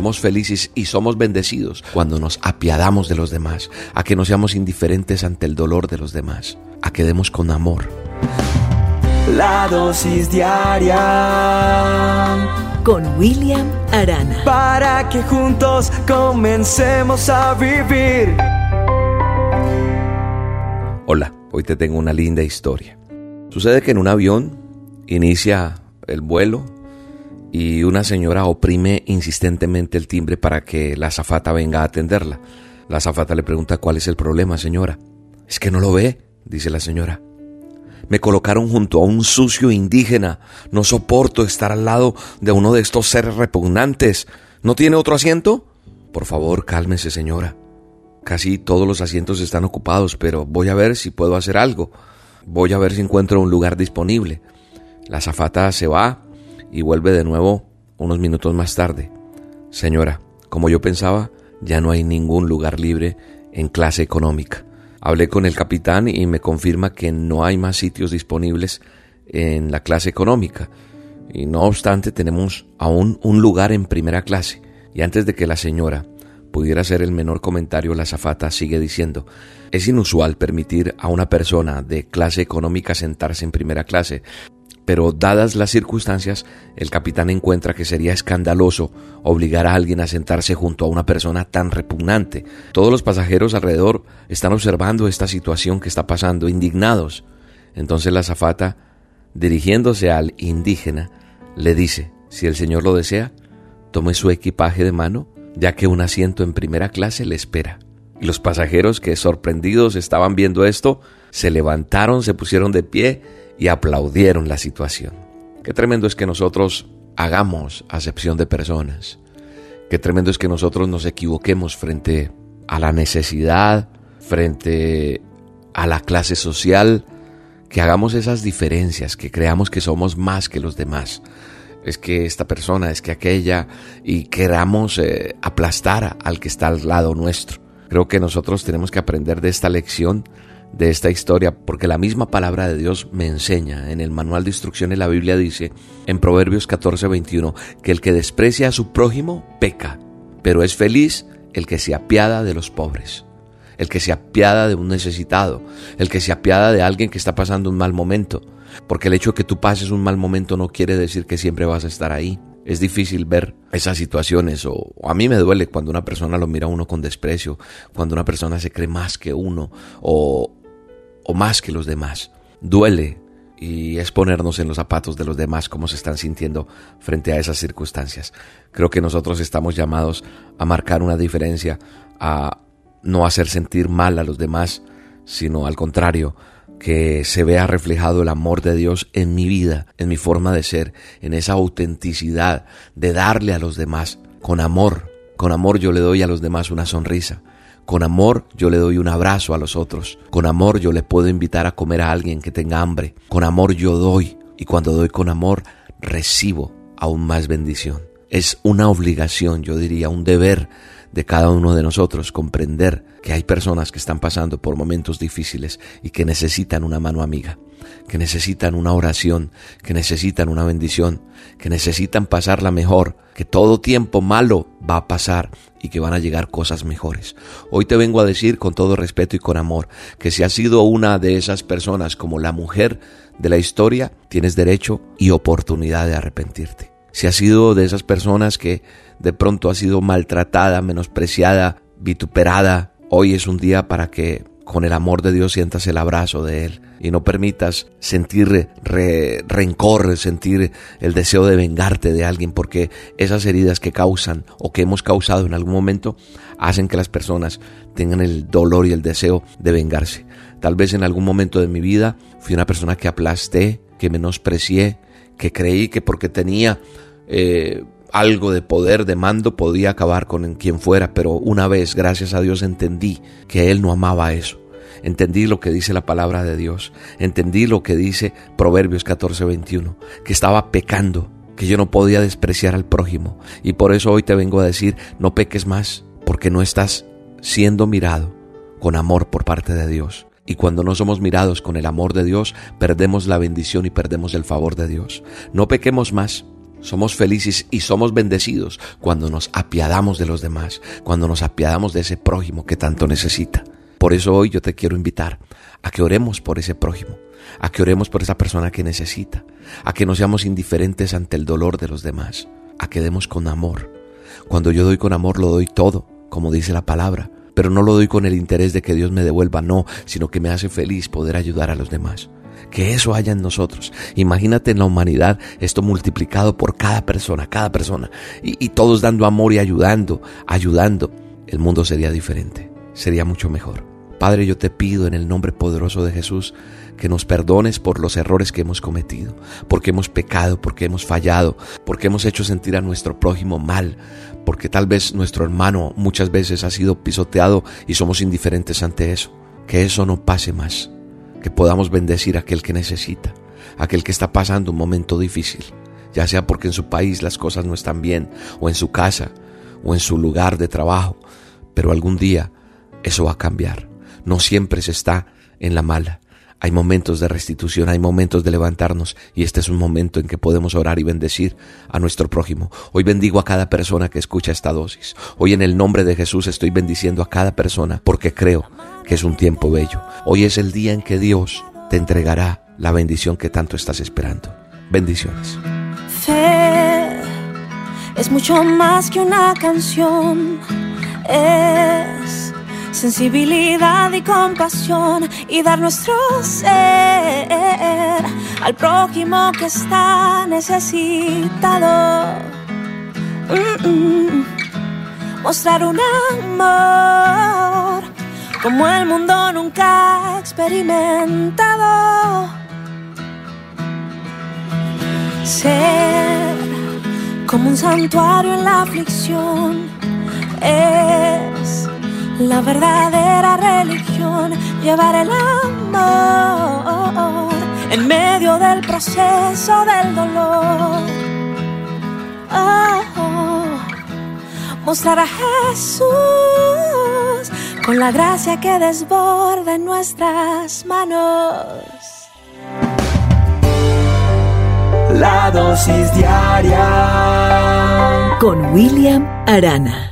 somos felices y somos bendecidos cuando nos apiadamos de los demás, a que no seamos indiferentes ante el dolor de los demás, a que demos con amor. La dosis diaria con William Arana. Para que juntos comencemos a vivir. Hola, hoy te tengo una linda historia. Sucede que en un avión inicia el vuelo y una señora oprime insistentemente el timbre para que la azafata venga a atenderla. La azafata le pregunta cuál es el problema, señora. Es que no lo ve, dice la señora. Me colocaron junto a un sucio indígena. No soporto estar al lado de uno de estos seres repugnantes. ¿No tiene otro asiento? Por favor, cálmese, señora. Casi todos los asientos están ocupados, pero voy a ver si puedo hacer algo. Voy a ver si encuentro un lugar disponible. La azafata se va y vuelve de nuevo unos minutos más tarde. Señora, como yo pensaba, ya no hay ningún lugar libre en clase económica. Hablé con el capitán y me confirma que no hay más sitios disponibles en la clase económica. Y no obstante, tenemos aún un lugar en primera clase. Y antes de que la señora pudiera hacer el menor comentario, la zafata sigue diciendo, es inusual permitir a una persona de clase económica sentarse en primera clase, pero dadas las circunstancias, el capitán encuentra que sería escandaloso obligar a alguien a sentarse junto a una persona tan repugnante. Todos los pasajeros alrededor están observando esta situación que está pasando, indignados. Entonces la zafata, dirigiéndose al indígena, le dice, si el señor lo desea, tome su equipaje de mano, ya que un asiento en primera clase le espera. Y los pasajeros que sorprendidos estaban viendo esto, se levantaron, se pusieron de pie y aplaudieron la situación. Qué tremendo es que nosotros hagamos acepción de personas. Qué tremendo es que nosotros nos equivoquemos frente a la necesidad, frente a la clase social, que hagamos esas diferencias, que creamos que somos más que los demás. Es que esta persona, es que aquella, y queramos eh, aplastar al que está al lado nuestro. Creo que nosotros tenemos que aprender de esta lección de esta historia, porque la misma palabra de Dios me enseña. En el manual de instrucciones la Biblia dice, en Proverbios 14, 21, que el que desprecia a su prójimo peca, pero es feliz el que se apiada de los pobres, el que se apiada de un necesitado, el que se apiada de alguien que está pasando un mal momento, porque el hecho de que tú pases un mal momento no quiere decir que siempre vas a estar ahí. Es difícil ver esas situaciones o, a mí me duele cuando una persona lo mira a uno con desprecio, cuando una persona se cree más que uno o, más que los demás. Duele y es ponernos en los zapatos de los demás cómo se están sintiendo frente a esas circunstancias. Creo que nosotros estamos llamados a marcar una diferencia, a no hacer sentir mal a los demás, sino al contrario, que se vea reflejado el amor de Dios en mi vida, en mi forma de ser, en esa autenticidad de darle a los demás con amor. Con amor yo le doy a los demás una sonrisa. Con amor yo le doy un abrazo a los otros. Con amor yo le puedo invitar a comer a alguien que tenga hambre. Con amor yo doy. Y cuando doy con amor, recibo aún más bendición. Es una obligación, yo diría, un deber de cada uno de nosotros comprender que hay personas que están pasando por momentos difíciles y que necesitan una mano amiga, que necesitan una oración, que necesitan una bendición, que necesitan pasarla mejor, que todo tiempo malo va a pasar y que van a llegar cosas mejores. Hoy te vengo a decir con todo respeto y con amor que si has sido una de esas personas como la mujer de la historia, tienes derecho y oportunidad de arrepentirte. Si has sido de esas personas que de pronto has sido maltratada, menospreciada, vituperada, hoy es un día para que con el amor de Dios sientas el abrazo de Él y no permitas sentir rencor, sentir el deseo de vengarte de alguien, porque esas heridas que causan o que hemos causado en algún momento hacen que las personas tengan el dolor y el deseo de vengarse. Tal vez en algún momento de mi vida fui una persona que aplasté, que menosprecié, que creí que porque tenía eh, algo de poder, de mando, podía acabar con quien fuera, pero una vez, gracias a Dios, entendí que Él no amaba eso entendí lo que dice la palabra de Dios, entendí lo que dice Proverbios 14, 21, que estaba pecando, que yo no podía despreciar al prójimo. Y por eso hoy te vengo a decir, no peques más, porque no estás siendo mirado con amor por parte de Dios. Y cuando no somos mirados con el amor de Dios, perdemos la bendición y perdemos el favor de Dios. No pequemos más, Somos felices y somos bendecidos cuando nos apiadamos de los demás, cuando nos apiadamos de ese prójimo que tanto necesita. Por eso hoy yo te quiero invitar a que oremos por ese prójimo, a que oremos por esa persona que necesita, a que no seamos indiferentes ante el dolor de los demás, a que demos con amor. Cuando yo doy con amor lo doy todo, como dice la palabra, pero no lo doy con el interés de que Dios me devuelva, no, sino que me hace feliz poder ayudar a los demás que eso haya en nosotros. Imagínate en la humanidad esto multiplicado por cada persona, cada persona, y, todos dando amor y ayudando, ayudando. El mundo sería diferente, sería mucho mejor. Padre, yo te pido en el nombre poderoso de Jesús que nos perdones por los errores que hemos cometido, porque hemos pecado, porque hemos fallado, porque hemos hecho sentir a nuestro prójimo mal, porque tal vez nuestro hermano muchas veces ha sido pisoteado y somos indiferentes ante eso. Que eso no pase más que podamos bendecir a aquel que necesita, aquel que está pasando un momento difícil, ya sea porque en su país las cosas no están bien, o en su casa, o en su lugar de trabajo, pero algún día eso va a cambiar. No siempre se está en la mala. Hay momentos de restitución, hay momentos de levantarnos y este es un momento en que podemos orar y bendecir a nuestro prójimo. Hoy bendigo a cada persona que escucha esta dosis. Hoy en el nombre de Jesús estoy bendiciendo a cada persona porque creo que es un tiempo bello. Hoy es el día en que Dios te entregará la bendición que tanto estás esperando. Bendiciones. Fe es mucho más que una canción. Es sensibilidad y compasión y dar nuestro ser al prójimo que está necesitado. Mm, mm. Mostrar un amor como el mundo nunca ha experimentado. Ser como un santuario en la aflicción es la verdadera religión, llevar el amor en medio del proceso del dolor. Oh, oh. mostrar a Jesús con la gracia que desborda en nuestras manos. La dosis diaria con William Arana.